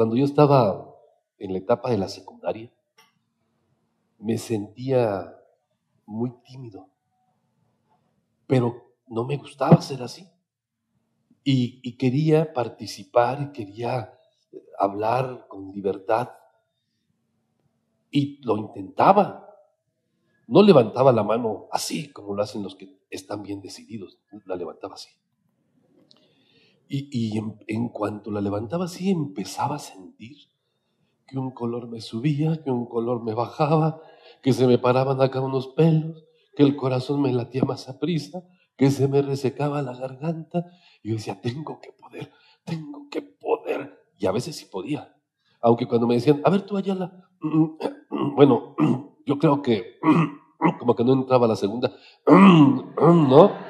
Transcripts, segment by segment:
cuando yo estaba en la etapa de la secundaria, me sentía muy tímido, pero no me gustaba ser así. Y, y quería participar y quería hablar con libertad. Y lo intentaba. No levantaba la mano así como lo hacen los que están bien decididos. La levantaba así. Y, en, cuanto la levantaba así, empezaba a sentir que un color me subía, que un color me bajaba, que se me paraban acá unos pelos, que el corazón me latía más a prisa, que se me resecaba la garganta. Y yo decía, tengo que poder, tengo que poder. Y a veces sí podía. Aunque cuando me decían, a ver tú Ayala, bueno, yo creo que como que no entraba la segunda, ¿no?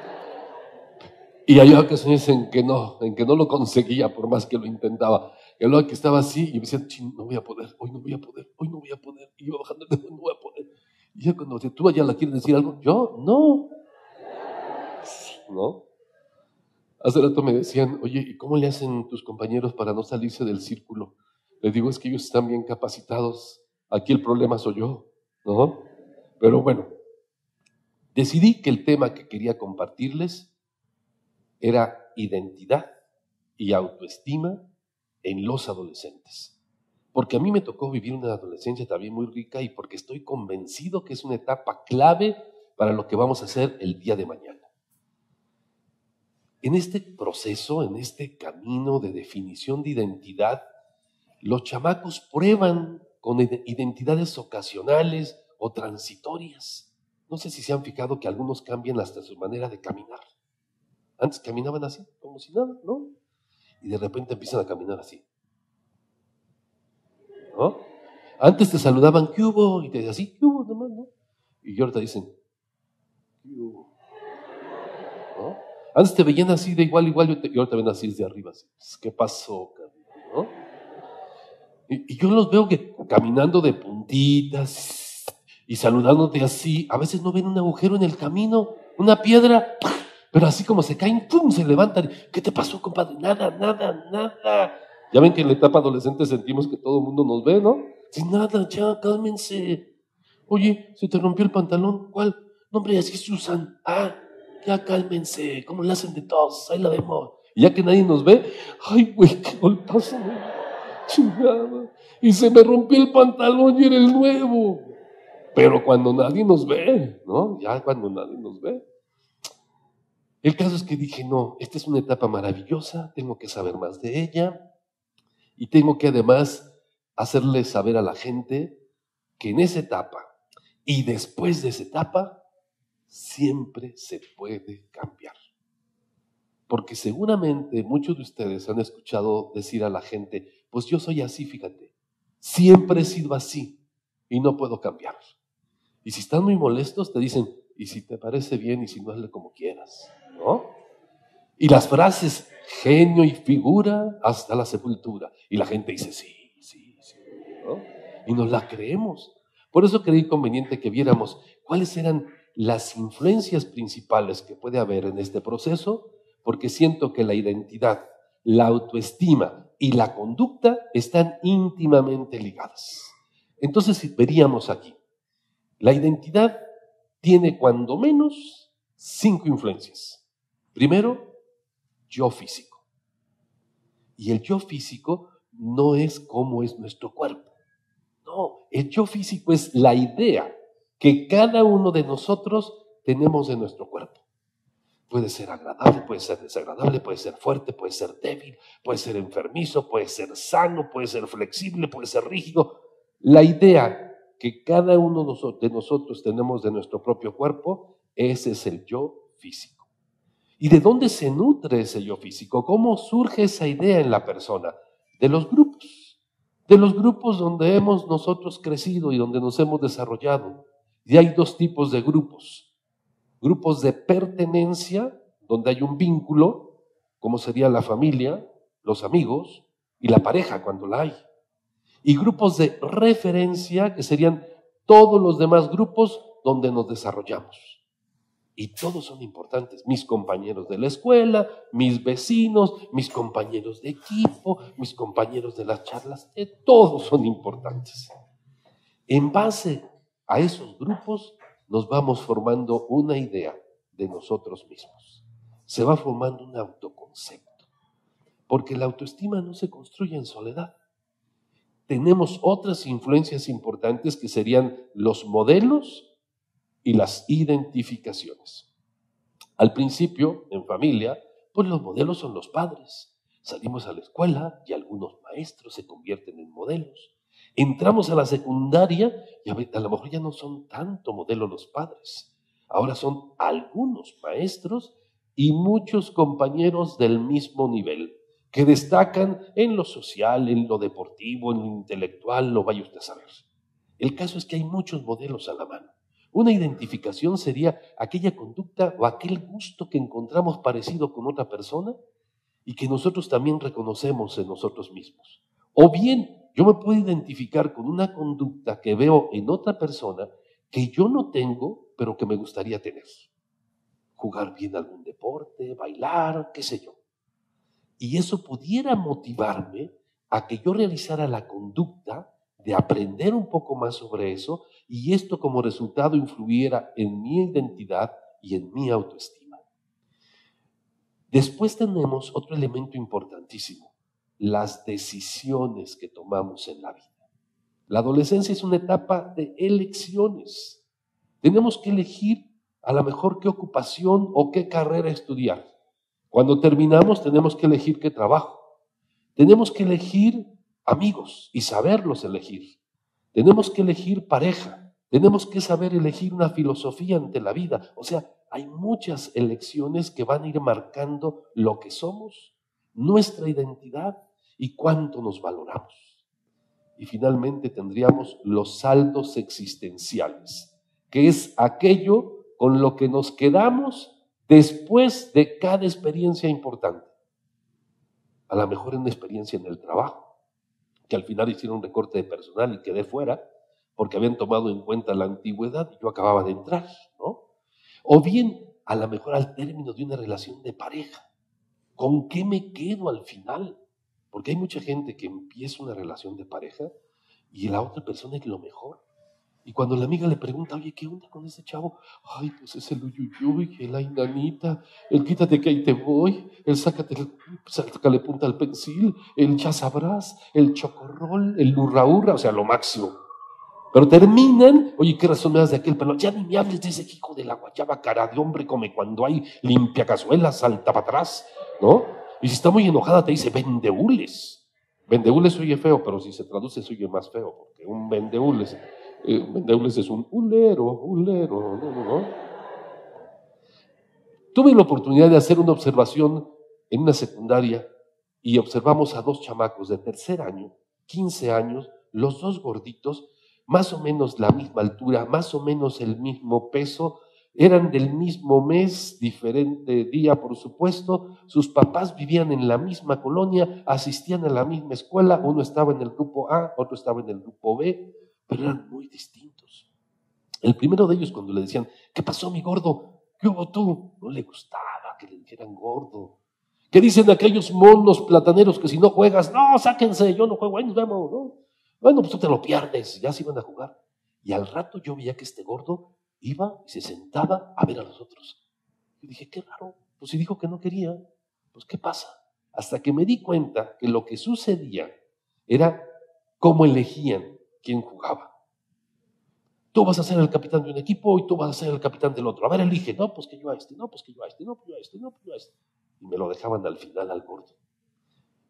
Y hay ocasiones en que no, en que no lo conseguía por más que lo intentaba. Y luego que estaba así y me decía, no voy a poder, hoy no voy a poder, hoy no voy a poder. Y iba bajando, no voy a poder. Y ya cuando tú allá la quieres decir algo, yo no. ¿No? Hace rato me decían, oye, ¿y cómo le hacen tus compañeros para no salirse del círculo? Les digo, es que ellos están bien capacitados. Aquí el problema soy yo, ¿no? Pero bueno, decidí que el tema que quería compartirles era identidad y autoestima en los adolescentes. Porque a mí me tocó vivir una adolescencia también muy rica y porque estoy convencido que es una etapa clave para lo que vamos a hacer el día de mañana. En este proceso, en este camino de definición de identidad, los chamacos prueban con identidades ocasionales o transitorias. No sé si se han fijado que algunos cambian hasta su manera de caminar. Antes caminaban así, como si nada, ¿no? Y de repente empiezan a caminar así. ¿No? Antes te saludaban, ¿qué hubo? Y te decían ¿qué hubo? Nomás, ¿no? Y ahorita dicen, ¿qué hubo? Antes te veían así de igual, igual, y ahora te ven así desde arriba. Pues, ¿Qué pasó, ¿no? Y, yo los veo que caminando de puntitas y saludándote así. A veces no ven un agujero en el camino, una piedra, pero así como se caen, ¡pum! se levantan. ¿Qué te pasó, compadre? Nada, nada, nada. Ya ven que en la etapa adolescente sentimos que todo el mundo nos ve, ¿no? Sin nada, ya, cálmense. Oye, se te rompió el pantalón. ¿Cuál? No, hombre, así se usan. Ah, ya cálmense, ¿cómo le hacen de todos? Ahí la vemos. Y ya que nadie nos ve, ay, güey, qué golpazo, chingada. Y se me rompió el pantalón y era el nuevo. Pero cuando nadie nos ve, ¿no? Ya cuando nadie nos ve. El caso es que dije, no, esta es una etapa maravillosa, tengo que saber más de ella y tengo que además hacerle saber a la gente que en esa etapa y después de esa etapa siempre se puede cambiar. Porque seguramente muchos de ustedes han escuchado decir a la gente, pues yo soy así, fíjate, siempre he sido así y no puedo cambiar. Y si están muy molestos, te dicen, y si te parece bien y si no, hazle como quieras, ¿no? Y las frases, genio y figura hasta la sepultura. Y la gente dice, sí, sí, sí. Y nos la creemos. Por eso creí conveniente que viéramos cuáles eran las influencias principales que puede haber en este proceso, porque siento que la identidad, la autoestima y la conducta están íntimamente ligadas. Entonces veríamos aquí, la identidad tiene cuando menos cinco influencias. Primero, yo físico. Y el yo físico no es cómo es nuestro cuerpo. No, el yo físico es la idea que cada uno de nosotros tenemos en nuestro cuerpo. Puede ser agradable, puede ser desagradable, puede ser fuerte, puede ser débil, puede ser enfermizo, puede ser sano, puede ser flexible, puede ser rígido. La idea que cada uno de nosotros tenemos de nuestro propio cuerpo, ese es el yo físico. ¿Y de dónde se nutre ese yo físico? ¿Cómo surge esa idea en la persona? De los grupos, de los grupos donde hemos nosotros crecido y donde nos hemos desarrollado. Y hay dos tipos de grupos. Grupos de pertenencia, donde hay un vínculo, como sería la familia, los amigos y la pareja cuando la hay. Y grupos de referencia, que serían todos los demás grupos donde nos desarrollamos. Y todos son importantes. Mis compañeros de la escuela, mis vecinos, mis compañeros de equipo, mis compañeros de las charlas, eh, todos son importantes. En base a esos grupos nos vamos formando una idea de nosotros mismos. Se va formando un autoconcepto. Porque la autoestima no se construye en soledad. Tenemos otras influencias importantes que serían los modelos y las identificaciones. Al principio, en familia, pues los modelos son los padres. Salimos a la escuela y algunos maestros se convierten en modelos. Entramos a la secundaria y a, lo mejor ya no son tanto modelos los padres. Ahora son algunos maestros y muchos compañeros del mismo nivel que destacan en lo social, en lo deportivo, en lo intelectual, lo vaya usted a saber. El caso es que hay muchos modelos a la mano. Una identificación sería aquella conducta o aquel gusto que encontramos parecido con otra persona y que nosotros también reconocemos en nosotros mismos. O bien yo me puedo identificar con una conducta que veo en otra persona que yo no tengo, pero que me gustaría tener. Jugar bien algún deporte, bailar, qué sé yo. Y eso pudiera motivarme a que yo realizara la conducta de aprender un poco más sobre eso y esto como resultado influyera en mi identidad y en mi autoestima. Después tenemos otro elemento importantísimo, las decisiones que tomamos en la vida. La adolescencia es una etapa de elecciones. Tenemos que elegir a lo mejor qué ocupación o qué carrera estudiar. Cuando terminamos tenemos que elegir qué trabajo. Tenemos que elegir amigos y saberlos elegir. Tenemos que elegir pareja. Tenemos que saber elegir una filosofía ante la vida. O sea, hay muchas elecciones que van a ir marcando lo que somos, nuestra identidad y cuánto nos valoramos. Y finalmente tendríamos los saldos existenciales, que es aquello con lo que nos quedamos después de cada experiencia importante. A lo mejor una experiencia en el trabajo, que al final hicieron recorte de personal y quedé fuera porque habían tomado en cuenta la antigüedad y yo acababa de entrar, ¿no? O bien, a lo mejor al término de una relación de pareja, ¿con qué me quedo al final? Porque hay mucha gente que empieza una relación de pareja y la otra persona es lo mejor. Y cuando la amiga le pregunta, oye, ¿qué onda con ese chavo? Ay, pues es el uyuyuy, el ainanita, el quítate que ahí te voy, el sácate, sácale punta al pensil, el ya sabrás, el chocorrol, el hurra o sea, lo máximo. Pero terminan, oye, ¿qué razón me das de aquel pelo? Ya ni me hables de ese hijo de la guayaba, cara de hombre, come cuando hay limpia cazuela, salta para atrás, ¿no? Y si está muy enojada te dice, vendehules. Vendehules oye feo, pero si se traduce oye más feo, porque un vendehules eh, es un ulero, ulero, no, no, no. Tuve la oportunidad de hacer una observación en una secundaria y observamos a dos chamacos de tercer año, 15 años, los dos gorditos, más o menos la misma altura, más o menos el mismo peso, eran del mismo mes, diferente día, por supuesto. Sus papás vivían en la misma colonia, asistían a la misma escuela. Uno estaba en el grupo A, otro estaba en el grupo B pero eran muy distintos. El primero de ellos, cuando le decían, ¿qué pasó, mi gordo? ¿Qué hubo tú? No le gustaba que le dijeran gordo. ¿Qué dicen aquellos monos plataneros que si no juegas, no, sáquense, yo no juego, ahí nos vemos, ¿no? Bueno, pues tú te lo pierdes, ya se iban a jugar. Y al rato yo veía que este gordo iba y se sentaba a ver a los otros. Y dije, qué raro, pues si dijo que no quería, pues ¿qué pasa? Hasta que me di cuenta que lo que sucedía era cómo elegían quién jugaba. Tú vas a ser el capitán de un equipo y tú vas a ser el capitán del otro. A ver, elige. No, pues que yo a este, no, pues que yo a este, no, pues yo a este, no, pues yo a este. Y me lo dejaban al final al gordo.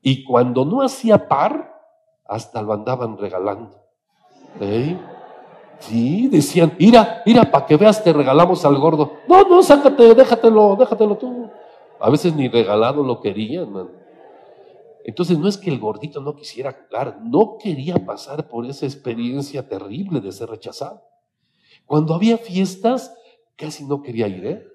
Y cuando no hacía par, hasta lo andaban regalando. ¿Eh? Sí, decían, mira, mira, para que veas, te regalamos al gordo. No, no, sácate, déjatelo, déjatelo tú. A veces ni regalado lo querían, man. Entonces no es que el gordito no quisiera jugar, no quería pasar por esa experiencia terrible de ser rechazado. Cuando había fiestas, casi no quería ir, ¿eh?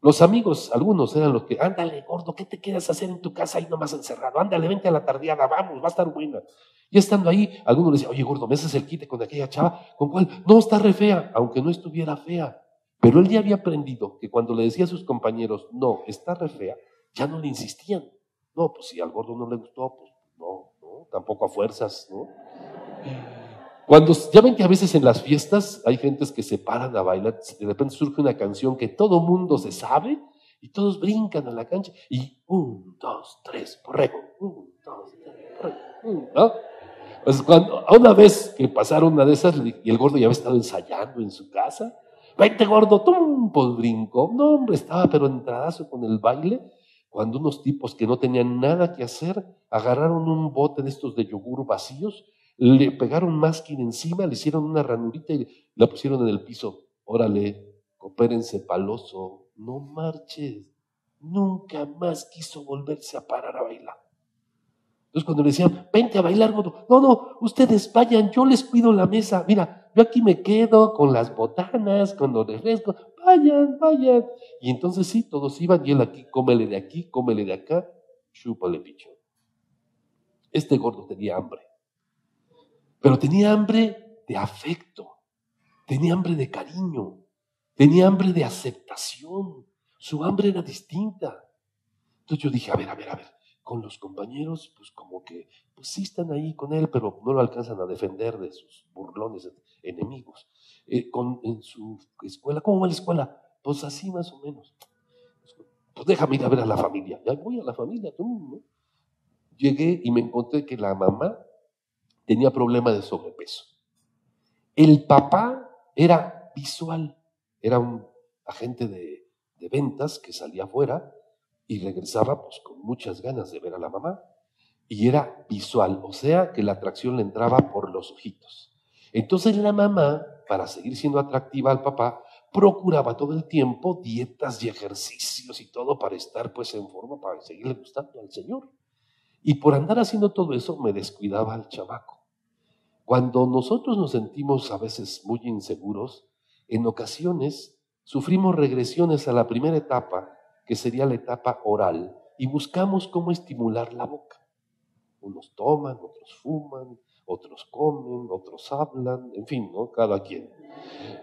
Los amigos, algunos eran los que, ándale, gordo, ¿qué te quieres hacer en tu casa ahí nomás encerrado? Ándale, vente a la tardeada, vamos, va a estar buena. Y estando ahí, algunos le decían, oye, gordo, ¿me haces el quite con aquella chava? ¿Con cuál? No, está re fea, aunque no estuviera fea. Pero él ya había aprendido que cuando le decía a sus compañeros, no, está re fea, ya no le insistían. No, pues si al gordo no le gustó, pues no, no, tampoco a fuerzas, ¿no? Cuando, ya ven que a veces en las fiestas hay gentes que se paran a bailar, de repente surge una canción que todo mundo se sabe y todos brincan a la cancha y un, dos, tres, porrego, un, dos, tres, porrego, ¿no? Pues cuando, una vez que pasaron una de esas y el gordo ya había estado ensayando en su casa, vente gordo, tum, pues brincó, no hombre, estaba pero entradazo con el baile, cuando unos tipos que no tenían nada que hacer agarraron un bote de estos de yogur vacíos le pegaron máscara encima, le hicieron una ranurita y la pusieron en el piso. Órale, coopérense paloso, no marches. Nunca más quiso volverse a parar a bailar. Entonces cuando le decían, vente a bailar, no, no, ustedes vayan, yo les cuido la mesa. Mira, yo aquí me quedo con las botanas, con los refrescos. Vayan, vayan. Y entonces sí, todos iban y él aquí, cómele de aquí, cómele de acá, chúpale picho. Este gordo tenía hambre. Pero tenía hambre de afecto, tenía hambre de cariño, tenía hambre de aceptación. Su hambre era distinta. Entonces yo dije, a ver, a ver, a ver, con los compañeros, pues como que, pues sí están ahí con él, pero no lo alcanzan a defender de sus burlones enemigos. Eh, con, en su escuela, ¿cómo va la escuela? Pues así más o menos. Pues déjame ir a ver a la familia. Ya voy a la familia, tú, Llegué y me encontré que la mamá tenía problema de sobrepeso. El papá era visual, era un agente de, ventas que salía afuera y regresaba pues, con muchas ganas de ver a la mamá. Y era visual, o sea que la atracción le entraba por los ojitos. Entonces la mamá, para seguir siendo atractiva al papá, procuraba todo el tiempo dietas y ejercicios y todo para estar pues en forma, para seguirle gustando al Señor. Y por andar haciendo todo eso me descuidaba al chavaco. Cuando nosotros nos sentimos a veces muy inseguros, en ocasiones sufrimos regresiones a la primera etapa, que sería la etapa oral, y buscamos cómo estimular la boca. Unos toman, otros fuman, otros comen, otros hablan, en fin, ¿no? Cada quien.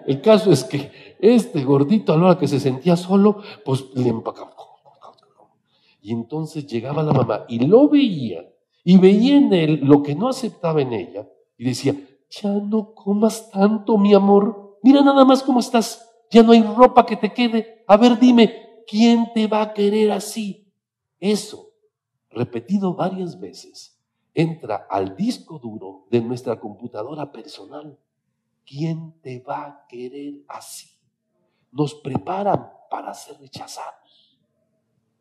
El caso es que este gordito a la hora que se sentía solo, pues le empacaba. Y entonces llegaba la mamá y lo veía, y veía en él lo que no aceptaba en ella, y decía, ya no comas tanto, mi amor. Mira nada más cómo estás. Ya no hay ropa que te quede. A ver, dime, ¿quién te va a querer así? Eso, repetido varias veces, entra al disco duro de nuestra computadora personal. ¿Quién te va a querer así? Nos preparan para ser rechazados.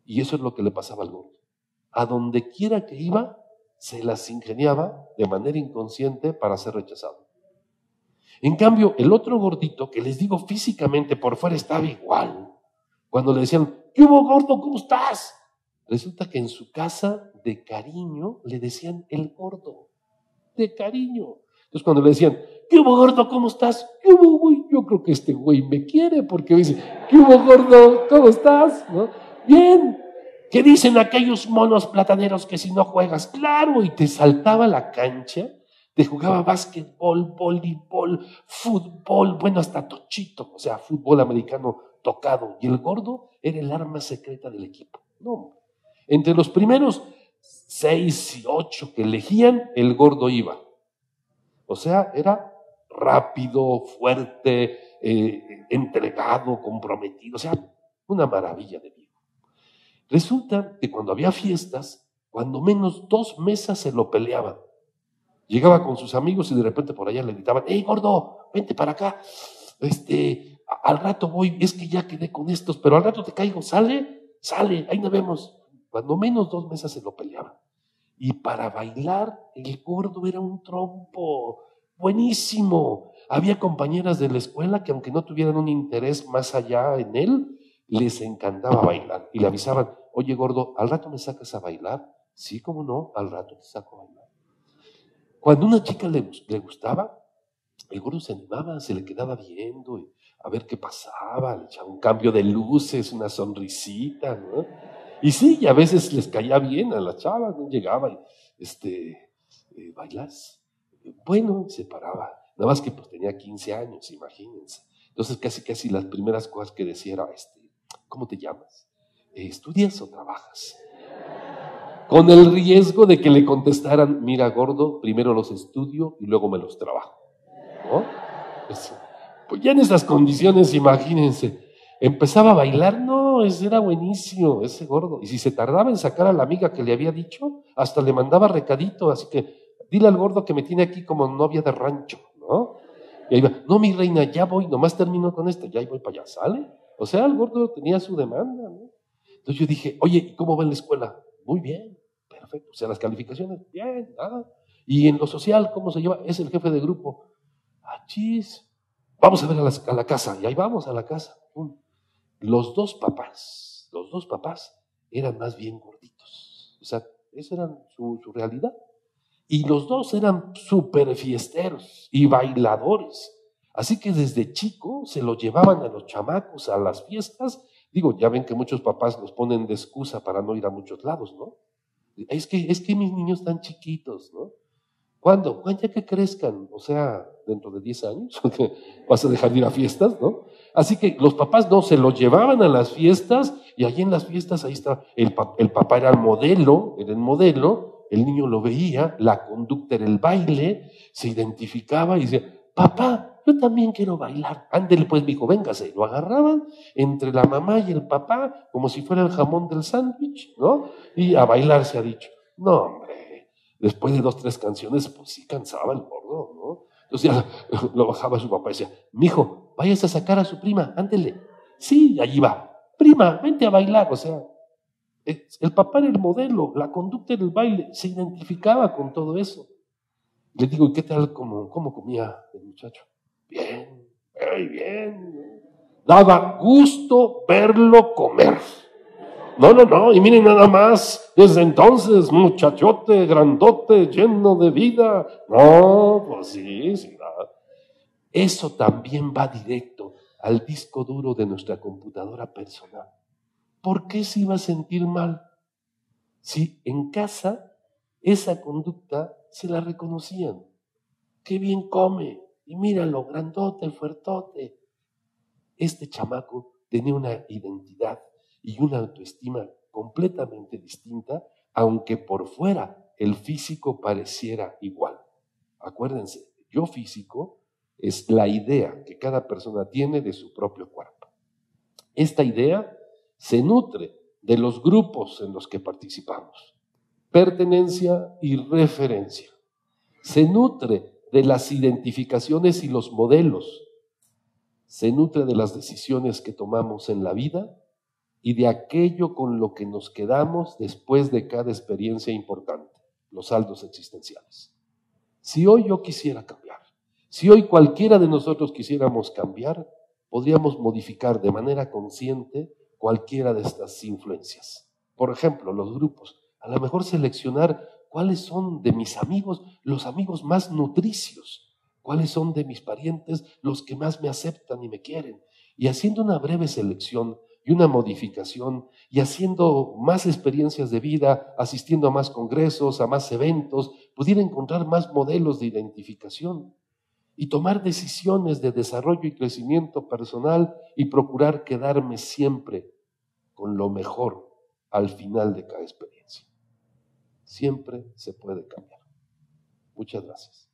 Y eso es lo que le pasaba al gordo. A donde quiera que iba, se las ingeniaba de manera inconsciente para ser rechazado. En cambio, el otro gordito, que les digo físicamente por fuera estaba igual, cuando le decían, ¿qué hubo gordo? ¿Cómo estás? Resulta que en su casa, de cariño, le decían el gordo, de cariño. Entonces cuando le decían, ¿qué hubo gordo? ¿Cómo estás? ¿Qué hubo, güey? Yo creo que este güey me quiere porque dice, ¿qué hubo gordo? ¿Cómo estás? Bien, ¿Qué dicen aquellos monos plataneros que si no juegas? Claro, y te saltaba la cancha, te jugaba básquetbol, voleibol, fútbol, bueno, hasta tochito, o sea, fútbol americano tocado. Y el gordo era el arma secreta del equipo. No, entre los primeros seis y ocho que elegían, el gordo iba. O sea, era rápido, fuerte, eh, entregado, comprometido, o sea, una maravilla de vida. Resulta que cuando había fiestas, cuando menos dos mesas se lo peleaban. Llegaba con sus amigos y de repente por allá le gritaban, ¡Ey, gordo, vente para acá! Este, al rato voy, es que ya quedé con estos, pero al rato te caigo, ¿sale? Sale, ahí nos vemos. Cuando menos dos mesas se lo peleaban. Y para bailar, el gordo era un trompo, buenísimo. Había compañeras de la escuela que aunque no tuvieran un interés más allá en él, les encantaba bailar y le avisaban, oye gordo, ¿al rato me sacas a bailar? Sí, como no, al rato te saco a bailar. Cuando una chica le, le gustaba, el gordo se animaba, se le quedaba viendo y a ver qué pasaba, le echaba un cambio de luces, una sonrisita, ¿no? Y sí, a veces les caía bien a la chava, ¿no? Llegaba y, este, eh, ¿bailas? Bueno, se paraba. Nada más que pues tenía 15 años, imagínense. Entonces casi casi las primeras cosas que decía era, este, ¿cómo te llamas? Eh, ¿Estudias o trabajas? Con el riesgo de que le contestaran, mira gordo, primero los estudio y luego me los trabajo. ¿No? Pues ya en esas condiciones, imagínense, empezaba a bailar, no, ese era buenísimo, ese gordo. Y si se tardaba en sacar a la amiga que le había dicho, hasta le mandaba recadito, así que dile al gordo que me tiene aquí como novia de rancho, ¿no? Y ahí va, no, mi reina, ya voy, nomás termino con esto, ya voy para allá, ¿sale? O sea, el gordo tenía su demanda, ¿no? Entonces yo dije, oye, ¿y cómo va en la escuela? Muy bien, perfecto. O sea, las calificaciones, bien, nada. Y en lo social, ¿cómo se lleva? Es el jefe de grupo. Ah, chis. Vamos a ver a la, casa. Y ahí vamos a la casa. Los dos papás, los dos papás eran más bien gorditos. O sea, esa era su, realidad. Y los dos eran súper fiesteros y bailadores. Así que desde chico se lo llevaban a los chamacos a las fiestas. Digo, ya ven que muchos papás los ponen de excusa para no ir a muchos lados, ¿no? Es que, es que mis niños están chiquitos, ¿no? ¿Cuándo? ¿Cuándo ya que crezcan? O sea, dentro de 10 años, vas a dejar de ir a fiestas, ¿no? Así que los papás no, se los llevaban a las fiestas y allí en las fiestas ahí está, el, papá era el modelo, era el modelo, el niño lo veía, la conducta era el baile, se identificaba y decía, papá, yo también quiero bailar. Ándele pues, mi hijo, véngase. Lo agarraban entre la mamá y el papá, como si fuera el jamón del sándwich, ¿no? Y a bailar se ha dicho. No, hombre, después de dos, tres canciones, pues sí cansaba el gordo, ¿no? Entonces ya lo bajaba su papá y decía, mi hijo, vayas a sacar a su prima, ándele. Sí, allí va. Prima, vente a bailar. O sea, el papá era el modelo, la conducta del baile, se identificaba con todo eso. Le digo, ¿y qué tal cómo, cómo comía el muchacho? Bien, muy bien. Daba gusto verlo comer. No, no, no, y miren nada más, desde entonces, muchachote, grandote, lleno de vida. No, pues sí, sí. Eso también va directo al disco duro de nuestra computadora personal. ¿por qué se iba a sentir mal? Si en casa esa conducta se la reconocían. Qué bien come. Y míralo, grandote, fuertote. Este chamaco tenía una identidad y una autoestima completamente distinta, aunque por fuera el físico pareciera igual. Acuérdense, yo físico es la idea que cada persona tiene de su propio cuerpo. Esta idea se nutre de los grupos en los que participamos. Pertenencia y referencia. Se nutre de las identificaciones y los modelos. Se nutre de las decisiones que tomamos en la vida y de aquello con lo que nos quedamos después de cada experiencia importante, los saldos existenciales. Si hoy yo quisiera cambiar, si hoy cualquiera de nosotros quisiéramos cambiar, podríamos modificar de manera consciente cualquiera de estas influencias. Por ejemplo, los grupos. A lo mejor seleccionar cuáles son de mis amigos los amigos más nutricios, cuáles son de mis parientes los que más me aceptan y me quieren. Y haciendo una breve selección y una modificación y haciendo más experiencias de vida, asistiendo a más congresos, a más eventos, pudiera encontrar más modelos de identificación y tomar decisiones de desarrollo y crecimiento personal y procurar quedarme siempre con lo mejor al final de cada experiencia. Siempre se puede cambiar. Muchas gracias.